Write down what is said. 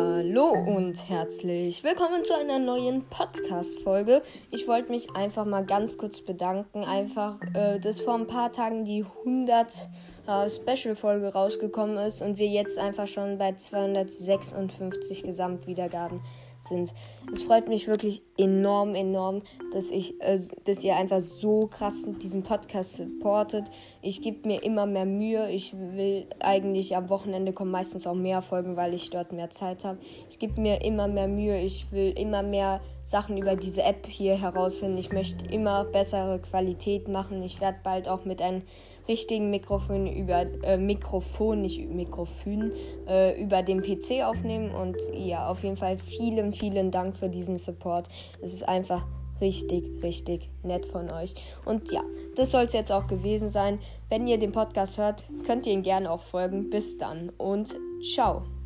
Hallo und herzlich willkommen zu einer neuen Podcast-Folge. Ich wollte mich einfach mal ganz kurz bedanken. Einfach, äh, dass vor ein paar Tagen die 100 äh, Special-Folge rausgekommen ist und wir jetzt einfach schon bei 256 Gesamtwiedergaben sind. Es freut mich wirklich enorm, enorm, dass ich, äh, dass ihr einfach so krass diesen Podcast supportet. Ich gebe mir immer mehr Mühe. Ich will eigentlich am Wochenende kommen meistens auch mehr Folgen, weil ich dort mehr Zeit habe. Ich gebe mir immer mehr Mühe. Ich will immer mehr Sachen über diese App hier herausfinden. Ich möchte immer bessere Qualität machen. Ich werde bald auch mit einem richtigen Mikrofon über äh, Mikrofon, nicht Mikrofon, äh, über den PC aufnehmen. Und ja, auf jeden Fall vielen, vielen Dank für diesen Support. Es ist einfach richtig, richtig nett von euch. Und ja, das soll es jetzt auch gewesen sein. Wenn ihr den Podcast hört, könnt ihr ihn gerne auch folgen. Bis dann und ciao.